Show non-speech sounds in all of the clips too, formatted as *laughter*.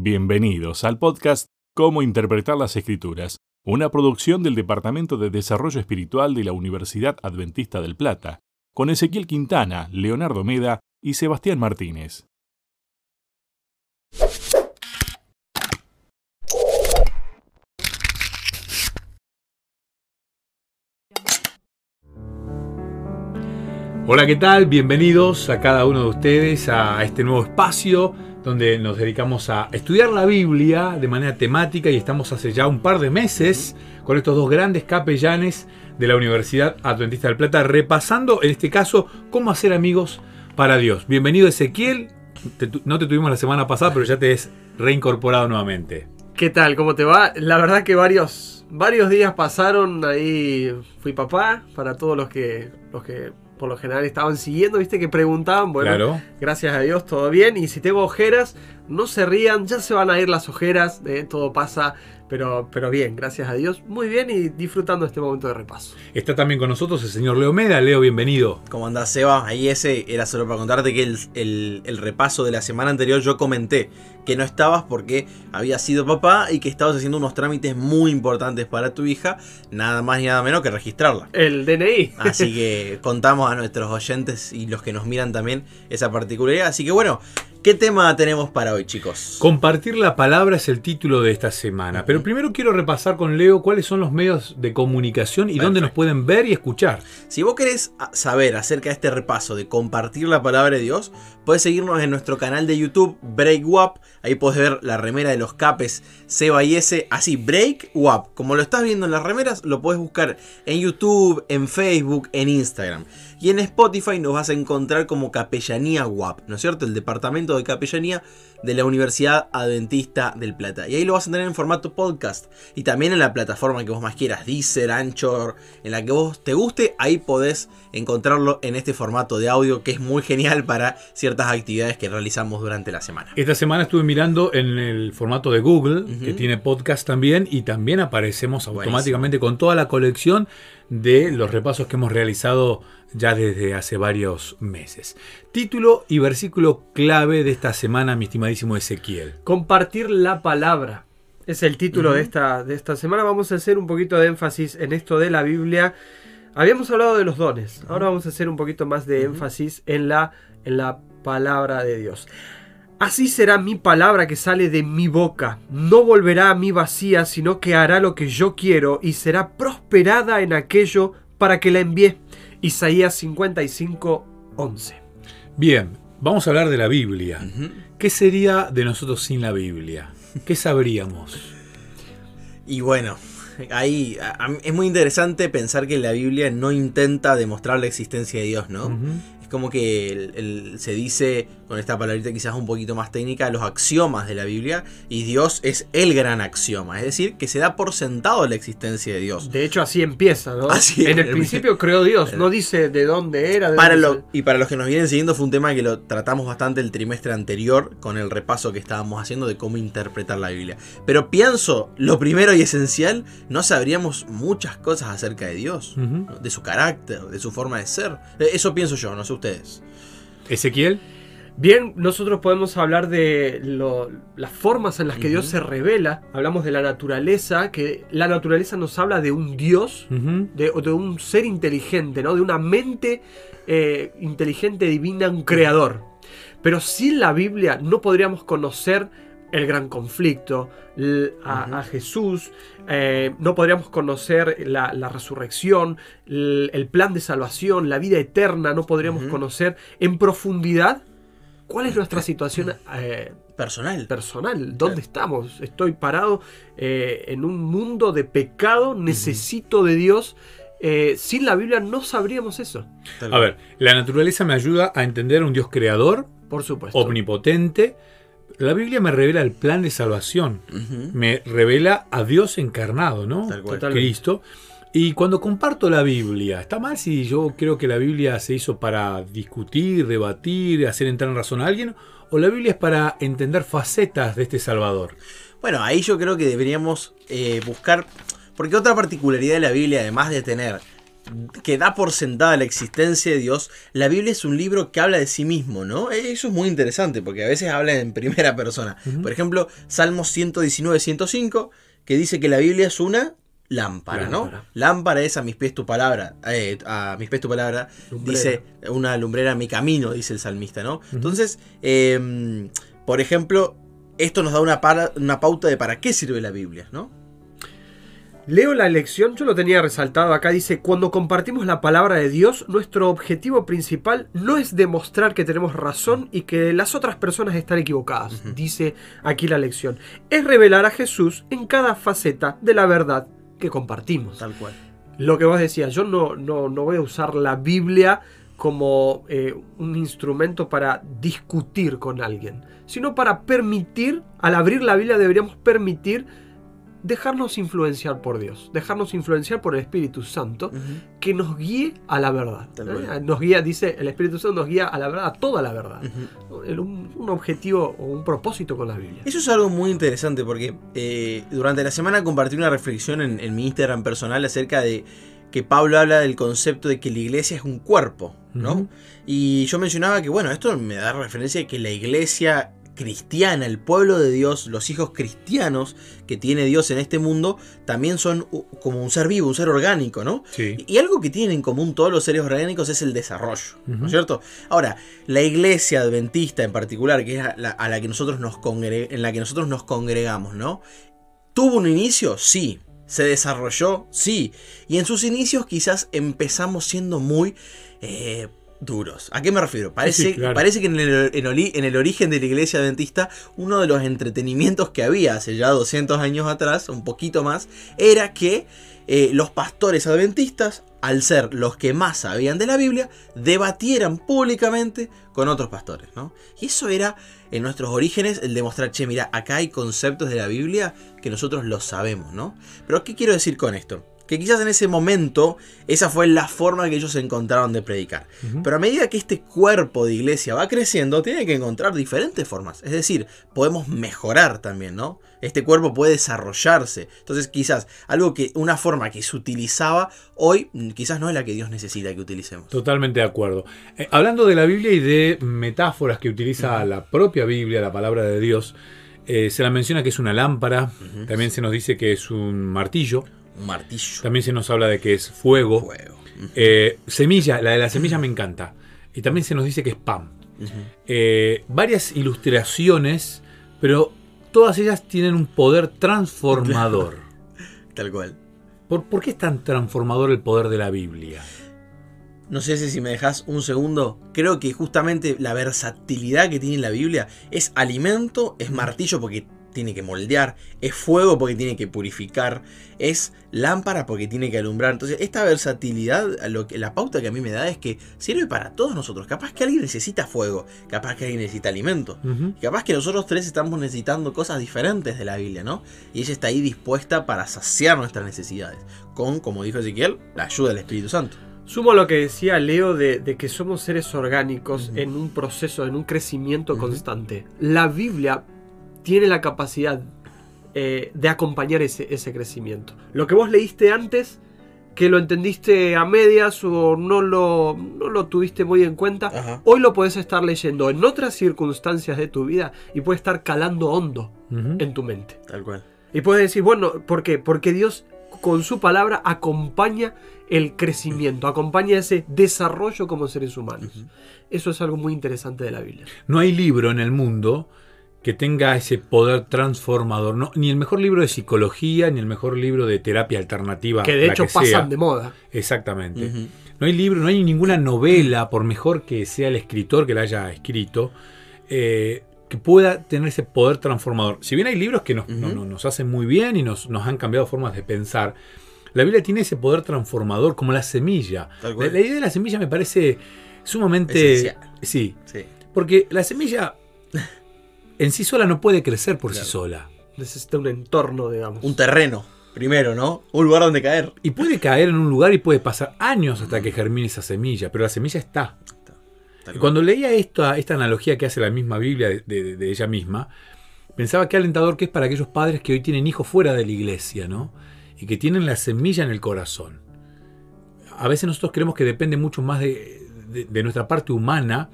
Bienvenidos al podcast Cómo Interpretar las Escrituras, una producción del Departamento de Desarrollo Espiritual de la Universidad Adventista del Plata, con Ezequiel Quintana, Leonardo Meda y Sebastián Martínez. Hola, ¿qué tal? Bienvenidos a cada uno de ustedes a este nuevo espacio donde nos dedicamos a estudiar la Biblia de manera temática y estamos hace ya un par de meses con estos dos grandes capellanes de la Universidad Adventista del Plata, repasando en este caso cómo hacer amigos para Dios. Bienvenido Ezequiel, no te tuvimos la semana pasada, pero ya te has reincorporado nuevamente. ¿Qué tal? ¿Cómo te va? La verdad que varios, varios días pasaron ahí, fui papá, para todos los que, los que por lo general estaban siguiendo, viste que preguntaban, bueno, gracias a Dios todo bien, y si tengo ojeras, no se rían, ya se van a ir las ojeras, eh, todo pasa pero, pero bien, gracias a Dios. Muy bien y disfrutando este momento de repaso. Está también con nosotros el señor Leo Meda. Leo, bienvenido. ¿Cómo andás, Seba? Ahí ese era solo para contarte que el, repaso de la semana anterior yo comenté que no estabas porque había sido papá y que estabas haciendo unos trámites muy importantes para tu hija, nada más y nada menos que registrarla. El DNI. Así que contamos a nuestros oyentes y los que nos miran también esa particularidad. Así que bueno, ¿Qué tema tenemos para hoy, chicos? Compartir la palabra es el título de esta semana. Pero primero quiero repasar con Leo cuáles son los medios de comunicación y dónde nos pueden ver y escuchar. Si vos querés saber acerca de este repaso de compartir la palabra de Dios, puedes seguirnos en nuestro canal de YouTube, Break Ahí podés ver la remera de los capes Seba y S. Así, Break Como lo estás viendo en las remeras, lo puedes buscar en YouTube, en Facebook, en Instagram. Y en Spotify nos vas a encontrar como Capellanía WAP, ¿no es cierto? El departamento de capellanía de la Universidad Adventista del Plata. Y ahí lo vas a tener en formato podcast. Y también en la plataforma que vos más quieras, Deezer, Anchor, en la que vos te guste, ahí podés encontrarlo en este formato de audio que es muy genial para ciertas actividades que realizamos durante la semana. Esta semana estuve mirando en el formato de Google, que tiene podcast también, y también aparecemos automáticamente con toda la colección de los repasos que hemos realizado ya desde hace varios meses. Título y versículo clave de esta semana, mi estimadísimo Ezequiel. Compartir la palabra. Es el título de, esta, de esta semana. Vamos a hacer un poquito de énfasis en esto de la Biblia. Habíamos hablado de los dones. Ahora vamos a hacer un poquito más de énfasis en la, en la palabra de Dios. Así será mi palabra que sale de mi boca. No volverá a mí vacía, sino que hará lo que yo quiero y será prosperada en aquello para que la envíe. Isaías 55, 11. Bien, vamos a hablar de la Biblia. ¿Qué sería de nosotros sin la Biblia? ¿Qué sabríamos? y bueno, ahí es muy interesante pensar que la Biblia no intenta demostrar la existencia de Dios, ¿no? Es como que se dice con esta palabrita quizás un poquito más técnica, los axiomas de la Biblia, y Dios es el gran axioma, es decir, que se da por sentado la existencia de Dios. De hecho, así empieza, ¿no? en el, principio creó Dios, no dice de dónde era. para y para los que nos vienen siguiendo, fue un tema que lo tratamos bastante el trimestre anterior, con el repaso que estábamos haciendo de cómo interpretar la Biblia. Pero pienso, lo primero y esencial, no sabríamos muchas cosas acerca de Dios, de su carácter, de su forma de ser. Eso pienso yo, no sé ustedes. Ezequiel. Bien, nosotros podemos hablar de las formas en las que Dios se revela. Hablamos de la naturaleza, que la naturaleza nos habla de un Dios, de, de, un ser inteligente, ¿no? de una mente eh, inteligente, divina, un creador. Pero sin la Biblia no podríamos conocer el gran conflicto, a, Jesús, eh, no podríamos conocer la, resurrección, el, plan de salvación, la vida eterna, no podríamos conocer en profundidad ¿Cuál es nuestra situación eh, personal? Personal. ¿Dónde estamos? Estoy parado eh, en un mundo de pecado, necesito de Dios. Eh, sin la Biblia no sabríamos eso. A ver, la naturaleza me ayuda a entender un Dios creador, por supuesto, omnipotente. La Biblia me revela el plan de salvación, me revela a Dios encarnado, ¿no? Cristo. Y cuando comparto la Biblia, ¿está mal si yo creo que la Biblia se hizo para discutir, debatir, hacer entrar en razón a alguien? ¿O la Biblia es para entender facetas de este Salvador? Bueno, ahí yo creo que deberíamos eh, buscar, porque otra particularidad de la Biblia, además de tener que da por sentada la existencia de Dios, la Biblia es un libro que habla de sí mismo, ¿no? Eso es muy interesante porque a veces habla en primera persona. Por ejemplo, Salmos 119, 105, que dice que la Biblia es una lámpara, ¿no? Lámpara es a mis pies tu palabra, eh, a mis pies tu palabra, dice una lumbrera a mi camino, dice el salmista, ¿no? Entonces, em, por ejemplo, esto nos da una, una pauta de para qué sirve la Biblia, ¿no? Leo la lección, yo lo tenía resaltado acá, dice, cuando compartimos la palabra de Dios, nuestro objetivo principal no es demostrar que tenemos razón y que las otras personas están equivocadas, dice aquí la lección, es revelar a Jesús en cada faceta de la verdad que compartimos. Tal cual. Lo que vos decías, yo no, no, no voy a usar la Biblia como eh, un instrumento para discutir con alguien, sino para permitir, al abrir la Biblia deberíamos permitir dejarnos influenciar por Dios, dejarnos influenciar por el Espíritu Santo, que nos guíe a la verdad. ¿eh? Nos guía, dice, el Espíritu Santo nos guía a la verdad, a toda la verdad. un, objetivo o un propósito con la Biblia. Eso es algo muy interesante porque eh, durante la semana compartí una reflexión en, mi Instagram personal acerca de que Pablo habla del concepto de que la iglesia es un cuerpo, ¿no? Y yo mencionaba que, bueno, esto me da referencia de que la iglesia cristiana, el pueblo de Dios, los hijos cristianos que tiene Dios en este mundo, también son como un ser vivo, un ser orgánico, ¿no? Y algo que tienen en común todos los seres orgánicos es el desarrollo, ¿no es cierto? Ahora, la iglesia adventista en particular, que es a la, que nosotros nos en la que nosotros nos congregamos, ¿no? ¿Tuvo un inicio? Sí. ¿Se desarrolló? Sí. Y en sus inicios quizás empezamos siendo muy... Eh, duros. ¿A qué me refiero? Parece, parece que en el, en el, origen de la iglesia adventista, uno de los entretenimientos que había hace ya 200 años atrás, un poquito más, era que eh, los pastores adventistas, al ser los que más sabían de la Biblia, debatieran públicamente con otros pastores. ¿no? Y eso era en nuestros orígenes el demostrar, che, mira, acá hay conceptos de la Biblia que nosotros los sabemos. ¿no? Pero ¿qué quiero decir con esto? Que quizás en ese momento esa fue la forma que ellos encontraron de predicar. Pero a medida que este cuerpo de iglesia va creciendo, tiene que encontrar diferentes formas. Es decir, podemos mejorar también, ¿no? Este cuerpo puede desarrollarse. Entonces quizás algo que, una forma que se utilizaba hoy, quizás no es la que Dios necesita que utilicemos. Totalmente de acuerdo. Eh, hablando de la Biblia y de metáforas que utiliza la propia Biblia, la palabra de Dios, eh, se la menciona que es una lámpara, también se nos dice que es un martillo. Un martillo. También se nos habla de que es fuego. Eh, semilla, la de la semilla me encanta. Y también se nos dice que es pan. Eh, varias ilustraciones, pero todas ellas tienen un poder transformador. *laughs* Tal cual. ¿Por, ¿Por, qué es tan transformador el poder de la Biblia? No sé si me dejas un segundo. Creo que justamente la versatilidad que tiene la Biblia es alimento, es martillo porque tiene que moldear, es fuego porque tiene que purificar, es lámpara porque tiene que alumbrar. Entonces, esta versatilidad, lo que, la pauta que a mí me da es que sirve para todos nosotros. Capaz que alguien necesita fuego, capaz que alguien necesita alimento, capaz que nosotros tres estamos necesitando cosas diferentes de la Biblia, ¿no? Y ella está ahí dispuesta para saciar nuestras necesidades, con, como dijo Ezequiel, la ayuda del Espíritu Santo. Sumo lo que decía Leo de, que somos seres orgánicos en un proceso, en un crecimiento constante. La Biblia tiene la capacidad eh, de acompañar ese, ese, crecimiento. Lo que vos leíste antes, que lo entendiste a medias o no lo, no lo tuviste muy en cuenta, hoy lo podés estar leyendo en otras circunstancias de tu vida y puede estar calando hondo en tu mente. Tal cual. Y puedes decir, bueno, ¿por qué? Porque Dios con su palabra acompaña el crecimiento, acompaña ese desarrollo como seres humanos. Eso es algo muy interesante de la Biblia. No hay libro en el mundo que tenga ese poder transformador. No, ni el mejor libro de psicología, ni el mejor libro de terapia alternativa. Que de hecho pasan de moda. Exactamente. No hay libro, no hay ninguna novela, por mejor que sea el escritor que la haya escrito, eh, que pueda tener ese poder transformador. Si bien hay libros que nos, nos hacen muy bien y nos, nos, han cambiado formas de pensar, la Biblia tiene ese poder transformador como la semilla. La, la, idea de la semilla me parece sumamente... Sí, sí. Porque la semilla en sí sola no puede crecer por sí sola. Necesita un entorno, digamos. Un terreno, primero, ¿no? Un lugar donde caer. Y puede caer en un lugar y puede pasar años hasta que germine esa semilla, pero la semilla está. Y cuando leía esto, esta analogía que hace la misma Biblia de, ella misma, pensaba que alentador que es para aquellos padres que hoy tienen hijos fuera de la iglesia, ¿no? Y que tienen la semilla en el corazón. a veces nosotros creemos que depende mucho más de, de- de nuestra parte humana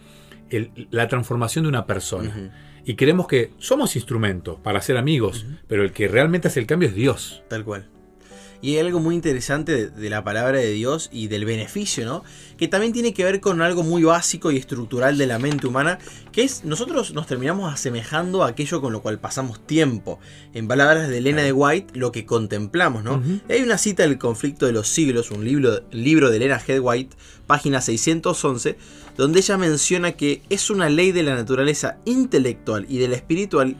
el- la transformación de una persona. Y creemos que somos instrumentos para ser amigos, pero el que realmente hace el cambio es Dios. Tal cual. Y hay algo muy interesante de, de la palabra de Dios y del beneficio, ¿no? Que también tiene que ver con algo muy básico y estructural de la mente humana, que es nosotros nos terminamos asemejando a aquello con lo cual pasamos tiempo. En palabras de Elena de White, lo que contemplamos, ¿no? Hay una cita del conflicto de los siglos, un libro, libro de Elena Head White, página 611, donde ella menciona que es una ley de la naturaleza intelectual y de la espiritual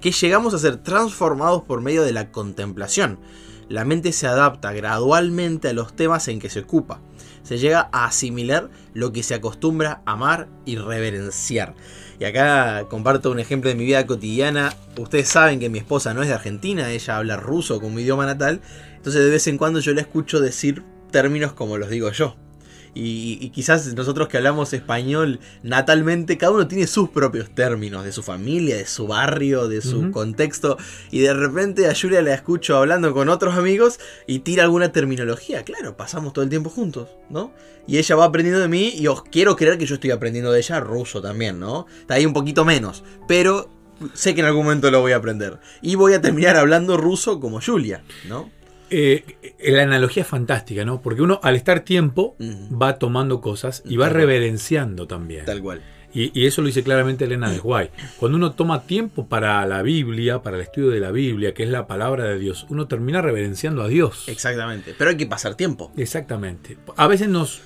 que llegamos a ser transformados por medio de la contemplación. La mente se adapta gradualmente a los temas en que se ocupa. Se llega a asimilar lo que se acostumbra amar y reverenciar. Y acá comparto un ejemplo de mi vida cotidiana. Ustedes saben que mi esposa no es de Argentina, ella habla ruso como idioma natal. Entonces de vez en cuando yo la escucho decir términos como los digo yo. Y, y quizás nosotros que hablamos español natalmente, cada uno tiene sus propios términos, de su familia, de su barrio, de su contexto. Y de repente a Julia la escucho hablando con otros amigos y tira alguna terminología. Claro, pasamos todo el tiempo juntos, ¿no? Y ella va aprendiendo de mí y os quiero creer que yo estoy aprendiendo de ella ruso también, ¿no? Está ahí un poquito menos, pero sé que en algún momento lo voy a aprender. Y voy a terminar hablando ruso como Julia, ¿no? Eh, la analogía es fantástica, ¿no? Porque uno al estar tiempo va tomando cosas y va cual. reverenciando también. Tal cual. Y, y eso lo dice claramente Elena de White. Cuando uno toma tiempo para la Biblia, para el estudio de la Biblia, que es la palabra de Dios, uno termina reverenciando a Dios. Exactamente. Pero hay que pasar tiempo. Exactamente. A veces nos,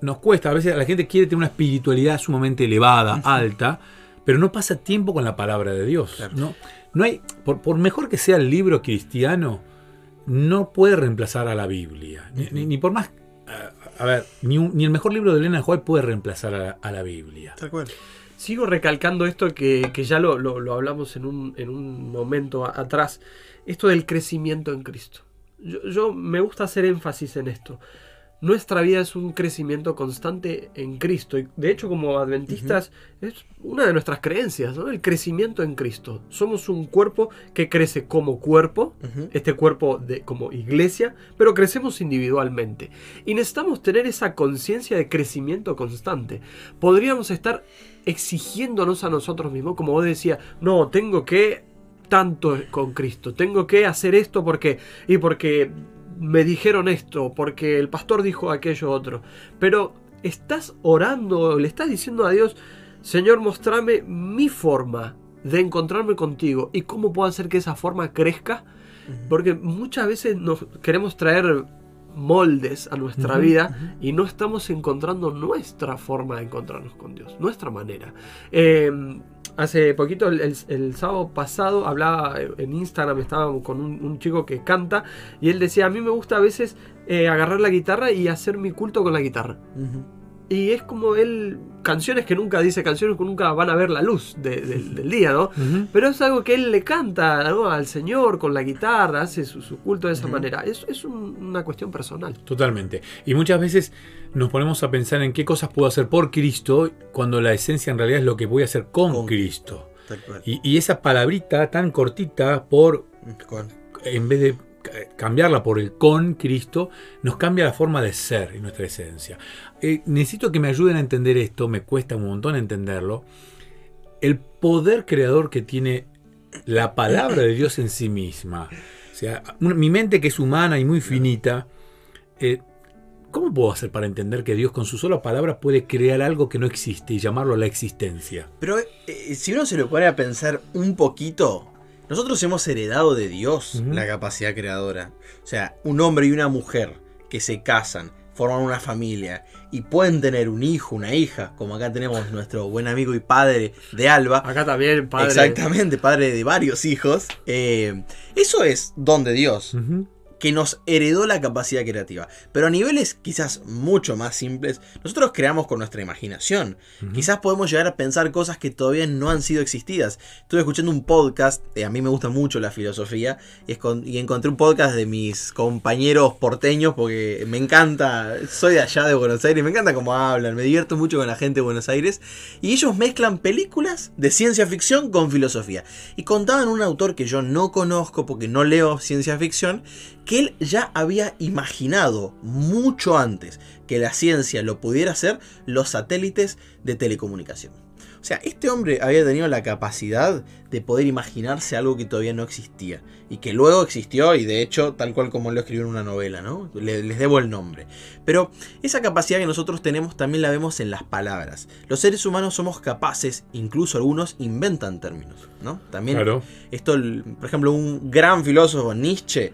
nos cuesta, a veces la gente quiere tener una espiritualidad sumamente elevada, alta, pero no pasa tiempo con la palabra de Dios. Claro. ¿no? No hay, por, por mejor que sea el libro cristiano, no puede reemplazar a la Biblia. Ni, ni- ni por más. A, a ver, ni, un- ni el mejor libro de Elena de White puede reemplazar a la, a la Biblia. Tal cual. Sigo recalcando esto que, que ya lo, lo- lo hablamos en un, en un momento a- atrás, esto del crecimiento en Cristo. Yo, yo me gusta hacer énfasis en esto. Nuestra vida es un crecimiento constante en Cristo. Y de hecho, como adventistas, es una de nuestras creencias, ¿no? El crecimiento en Cristo. Somos un cuerpo que crece como cuerpo, este cuerpo de, como iglesia, pero crecemos individualmente. Y necesitamos tener esa conciencia de crecimiento constante. Podríamos estar exigiéndonos a nosotros mismos, como vos decías, no, tengo que tanto con Cristo, tengo que hacer esto porque, y porque me dijeron esto, porque el pastor dijo aquello otro. Pero estás orando, le estás diciendo a Dios, Señor, mostrame mi forma de encontrarme contigo y cómo puedo hacer que esa forma crezca porque muchas veces nos queremos traer moldes a nuestra vida y no estamos encontrando nuestra forma de encontrarnos con Dios, nuestra manera. Eh, hace poquito, el, sábado pasado, hablaba en Instagram, estaba con un, un chico que canta y él decía, a mí me gusta a veces eh, agarrar la guitarra y hacer mi culto con la guitarra. Y es como él, canciones que nunca dice, canciones que nunca van a ver la luz de- del- del día, ¿no? Pero es algo que él le canta ¿no? al Señor con la guitarra, hace su, su culto de esa manera. Es, es un- una cuestión personal. Totalmente. Y muchas veces nos ponemos a pensar en qué cosas puedo hacer por Cristo cuando la esencia en realidad es lo que voy a hacer con, Con Cristo. Tal cual. Y, y esa palabrita tan cortita por Con- en vez de cambiarla por el con Cristo, nos cambia la forma de ser y nuestra esencia. Eh, necesito que me ayuden a entender esto, me cuesta un montón entenderlo. El poder creador que tiene la palabra de Dios en sí misma. Sea, mi mente que es humana y muy finita, eh, ¿cómo puedo hacer para entender que Dios con su sola palabra puede crear algo que no existe y llamarlo la existencia? Pero eh, si uno se lo pone a pensar un poquito, nosotros hemos heredado de Dios la capacidad creadora. O sea, un hombre y una mujer que se casan, forman una familia y pueden tener un hijo, una hija, como acá tenemos nuestro buen amigo y padre de Alba. Acá también, padre. Exactamente, padre de varios hijos. Eh, eso es don de Dios. Que nos heredó la capacidad creativa. Pero a niveles quizás mucho más simples, nosotros creamos con nuestra imaginación. Quizás podemos llegar a pensar cosas que todavía no han sido existidas. Estuve escuchando un podcast, eh, a mí me gusta mucho la filosofía, y, es con- y encontré un podcast de mis compañeros porteños porque me encanta, soy de allá de Buenos Aires, me encanta cómo hablan, me divierto mucho con la gente de Buenos Aires, y ellos mezclan películas de ciencia ficción con filosofía. Y contaban un autor que yo no conozco porque no leo ciencia ficción, que él ya había imaginado mucho antes que la ciencia lo pudiera hacer los satélites de telecomunicación. O sea, este hombre había tenido la capacidad de poder imaginarse algo que todavía no existía. Y que luego existió y de hecho tal cual como lo escribió en una novela, ¿no? les debo el nombre. Pero esa capacidad que nosotros tenemos también la vemos en las palabras. Los seres humanos somos capaces, incluso algunos inventan términos, ¿no? También esto, por ejemplo, un gran filósofo, Nietzsche,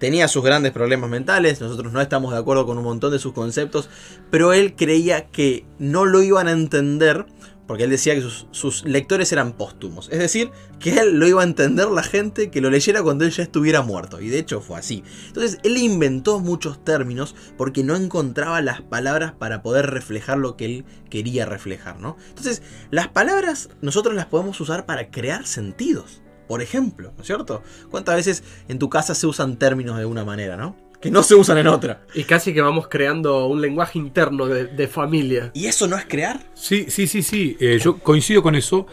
tenía sus grandes problemas mentales, nosotros no estamos de acuerdo con un montón de sus conceptos, pero él creía que no lo iban a entender porque él decía que sus, lectores eran póstumos. Es decir, que él lo iba a entender la gente que lo leyera cuando él ya estuviera muerto. Y de hecho fue así. Entonces él inventó muchos términos porque no encontraba las palabras para poder reflejar lo que él quería reflejar, ¿no? Entonces, las palabras nosotros las podemos usar para crear sentidos. Por ejemplo, ¿no es cierto? ¿Cuántas veces en tu casa se usan términos de una manera, ¿no? que no se usan en otra. Y casi que vamos creando un lenguaje interno de, familia. ¿Y eso no es crear? Sí, sí, sí, sí. Eh, yo coincido con eso.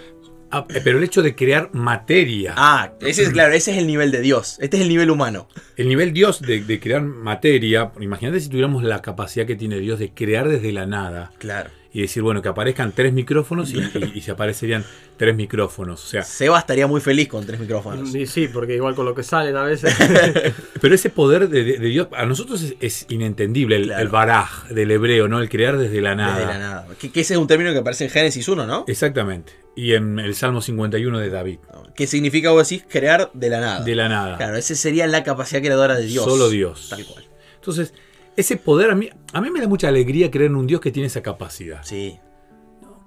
Ah, eh, pero el hecho de crear materia. Ah, ese es claro, ese es el nivel de Dios. Este es el nivel humano. El nivel Dios de, de crear materia. Imagínate si tuviéramos la capacidad que tiene Dios de crear desde la nada. Claro y decir, bueno, que aparezcan tres micrófonos *laughs* y, se aparecerían tres micrófonos. O sea, Seba estaría muy feliz con tres micrófonos. Sí, sí, porque igual con lo que salen a veces. *laughs* Pero ese poder de, Dios, a nosotros es, inentendible, el, baraj del hebreo, ¿no? El crear desde la nada. Desde la nada. Que, ese es un término que aparece en Génesis 1, ¿no? Exactamente. Y en el Salmo 51 de David. ¿Qué significa, vos decís, crear de la nada? De la nada. Claro, esa sería la capacidad creadora de Dios. Solo Dios. Tal cual. Entonces, ese poder a mí, a mí me da mucha alegría creer en un Dios que tiene esa capacidad. Sí.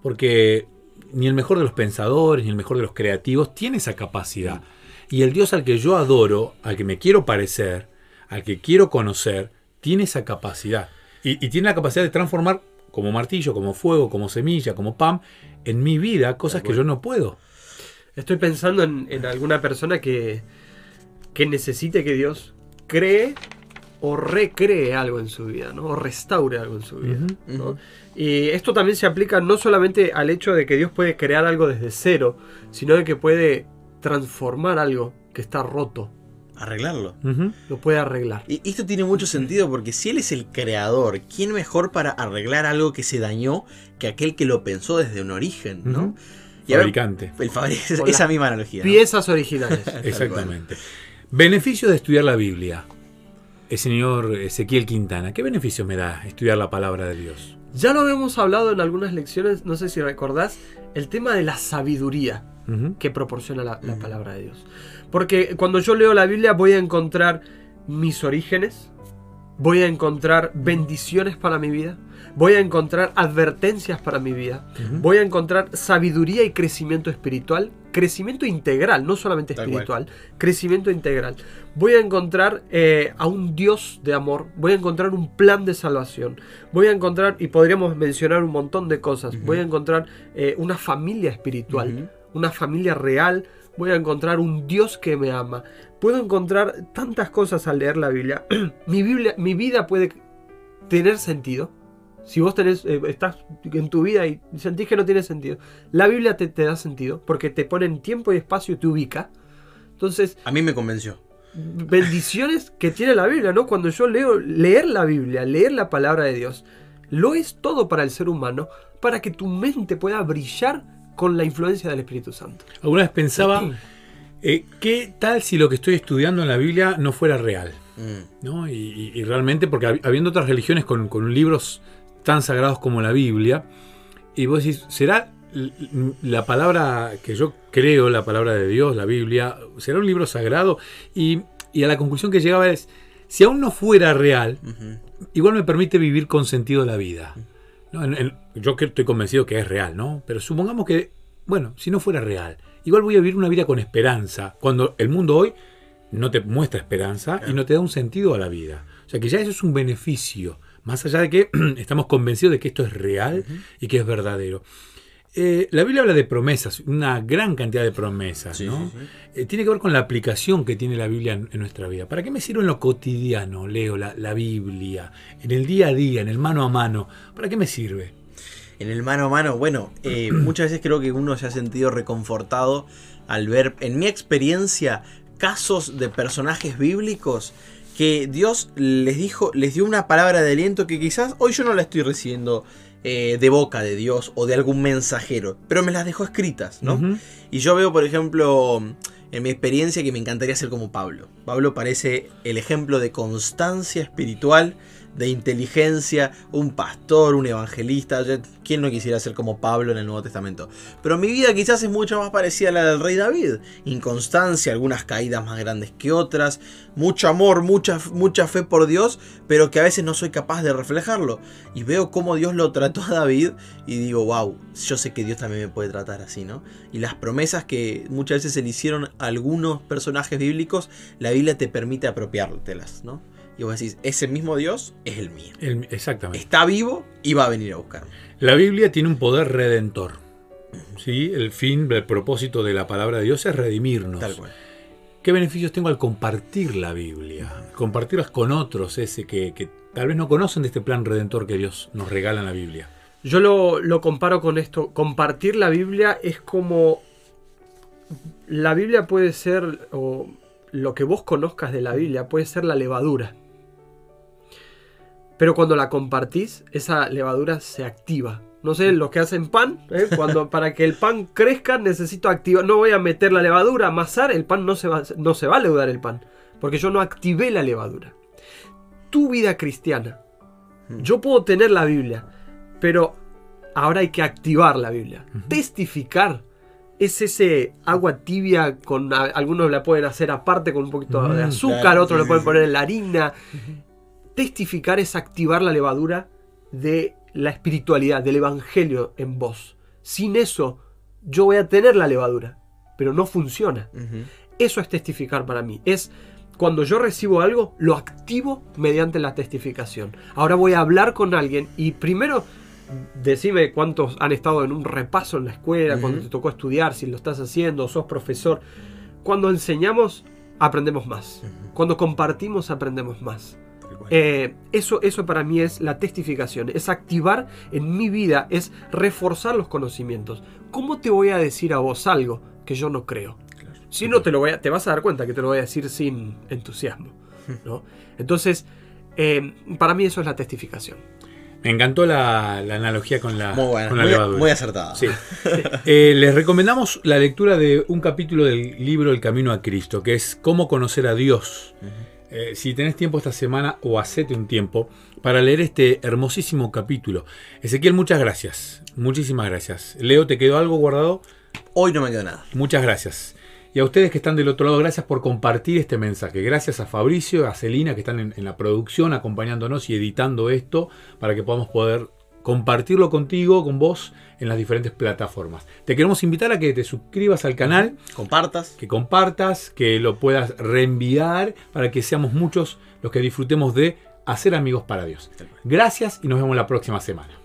Porque ni el mejor de los pensadores, ni el mejor de los creativos tiene esa capacidad. Y el Dios al que yo adoro, al que me quiero parecer, al que quiero conocer, tiene esa capacidad. Y, tiene la capacidad de transformar como martillo, como fuego, como semilla, como pan, en mi vida cosas que yo no puedo. Estoy pensando en, alguna persona que, que necesite que Dios cree o recree algo en su vida, ¿no? o restaure algo en su vida. Y esto también se aplica no solamente al hecho de que Dios puede crear algo desde cero, sino de que puede transformar algo que está roto. Arreglarlo. Lo puede arreglar. Y esto tiene mucho sentido porque si Él es el creador, ¿quién mejor para arreglar algo que se dañó que aquel que lo pensó desde un origen? ¿no? fabricante. el *laughs* esa misma analogía. Piezas originales. Exactamente. *laughs* Beneficio de estudiar la Biblia el señor Ezequiel Quintana. ¿Qué beneficio me da estudiar la palabra de Dios? Ya lo hemos hablado en algunas lecciones, no sé si recordás, el tema de la sabiduría que proporciona la, palabra de Dios. Porque cuando yo leo la Biblia voy a encontrar mis orígenes, voy a encontrar bendiciones para mi vida, voy a encontrar advertencias para mi vida, voy a encontrar sabiduría y crecimiento espiritual, crecimiento integral, no solamente espiritual, crecimiento integral. Voy a encontrar eh, a un Dios de amor, voy a encontrar un plan de salvación, voy a encontrar, y podríamos mencionar un montón de cosas, voy a encontrar eh, una familia espiritual, una familia real, voy a encontrar un Dios que me ama. Puedo encontrar tantas cosas al leer la Biblia. *clears throat* mi, Biblia mi vida puede tener sentido si vos tenés, eh, estás en tu vida y sentís que no tiene sentido, la Biblia te, da sentido porque te pone en tiempo y espacio y te ubica. Entonces. A mí me convenció. Bendiciones que tiene la Biblia, ¿no? Cuando yo leo, leer la Biblia, leer la palabra de Dios, lo es todo para el ser humano, para que tu mente pueda brillar con la influencia del Espíritu Santo. Alguna vez pensaba, eh, ¿qué tal si lo que estoy estudiando en la Biblia no fuera real? Mm. ¿No? Y, realmente, porque habiendo otras religiones con, con libros tan sagrados como la Biblia. Y vos decís, ¿será la palabra que yo creo, la palabra de Dios, la Biblia, será un libro sagrado? Y, a la conclusión que llegaba es, si aún no fuera real, igual me permite vivir con sentido la vida. yo estoy convencido que es real, ¿no? Pero supongamos que, bueno, si no fuera real, igual voy a vivir una vida con esperanza, cuando el mundo hoy no te muestra esperanza y no te da un sentido a la vida. O sea que ya eso es un beneficio más allá de que *clears throat* estamos convencidos de que esto es real y que es verdadero. Eh, la Biblia habla de promesas, una gran cantidad de promesas, ¿no? Eh, tiene que ver con la aplicación que tiene la Biblia en, nuestra vida. ¿Para qué me sirve en lo cotidiano, Leo, la, Biblia? En el día a día, en el mano a mano. ¿Para qué me sirve? En el mano a mano, bueno, eh, *clears throat* muchas veces creo que uno se ha sentido reconfortado al ver, en mi experiencia, casos de personajes bíblicos que Dios les dijo, les dio una palabra de aliento que quizás hoy yo no la estoy recibiendo eh, de boca de Dios o de algún mensajero, pero me las dejó escritas, ¿no? Y yo veo, por ejemplo, en mi experiencia que me encantaría ser como Pablo. Pablo parece el ejemplo de constancia espiritual, de inteligencia, un pastor, un evangelista. ¿Quién no quisiera ser como Pablo en el Nuevo Testamento? Pero mi vida quizás es mucho más parecida a la del rey David. Inconstancia, algunas caídas más grandes que otras, mucho amor, mucha, mucha fe por Dios, pero que a veces no soy capaz de reflejarlo. Y veo cómo Dios lo trató a David y digo, wow, yo sé que Dios también me puede tratar así, ¿no? Y las promesas que muchas veces se le hicieron a algunos personajes bíblicos, la Biblia te permite apropiártelas, ¿no? Y vos decís, ese mismo Dios es el mío. El- exactamente. Está vivo y va a venir a buscarme. La Biblia tiene un poder redentor. ¿sí? El fin, el propósito de la palabra de Dios es redimirnos. Tal cual. ¿Qué beneficios tengo al compartir la Biblia? Compartirlas con otros, ese que, que tal vez no conocen de este plan redentor que Dios nos regala en la Biblia. Yo lo, lo comparo con esto. Compartir la Biblia es como. La Biblia puede ser. O lo que vos conozcas de la Biblia puede ser la levadura. Pero cuando la compartís, esa levadura se activa. No sé, los que hacen pan, ¿eh? cuando para que el pan crezca necesito activar. No voy a meter la levadura, amasar, el pan no se va, no se va a leudar el pan. Porque yo no activé la levadura. Tu vida cristiana. Yo puedo tener la Biblia, pero ahora hay que activar la Biblia. Testificar es ese agua tibia con a- algunos la pueden hacer aparte con un poquito de Mm, azúcar, claro, otros sí, le pueden sí, poner en la harina. Testificar es activar la levadura de la espiritualidad, del evangelio en vos. Sin eso, yo voy a tener la levadura, pero no funciona. Eso es testificar para mí. Es cuando yo recibo algo, lo activo mediante la testificación. Ahora voy a hablar con alguien y primero decime cuántos han estado en un repaso en la escuela, Ujú. cuando te tocó estudiar, si lo estás haciendo, sos profesor. Cuando enseñamos, aprendemos más. Cuando compartimos, aprendemos más. Eh, eso, eso para mí es la testificación, es activar en mi vida, es reforzar los conocimientos. ¿Cómo te voy a decir a vos algo que yo no creo? Si no te lo voy a, te vas a dar cuenta que te lo voy a decir sin entusiasmo. ¿no? Entonces, eh, para mí eso es la testificación. Me encantó la, la analogía con la, muy buena, con la muy, levadura. muy acertada. Sí. *laughs* Eh, les recomendamos la lectura de un capítulo del libro El Camino a Cristo, que es Cómo conocer a Dios. Eh, si tenés tiempo esta semana o hacete un tiempo para leer este hermosísimo capítulo. Ezequiel, muchas gracias. Muchísimas gracias. Leo, ¿te quedó algo guardado? Hoy no me quedó nada. Muchas gracias. Y a ustedes que están del otro lado, gracias por compartir este mensaje. Gracias a Fabricio, a Celina que están en, en la producción acompañándonos y editando esto para que podamos poder compartirlo contigo, con vos, en las diferentes plataformas. Te queremos invitar a que te suscribas al canal, Compartas. que compartas, que lo puedas reenviar para que seamos muchos los que disfrutemos de hacer amigos para Dios. Gracias y nos vemos la próxima semana.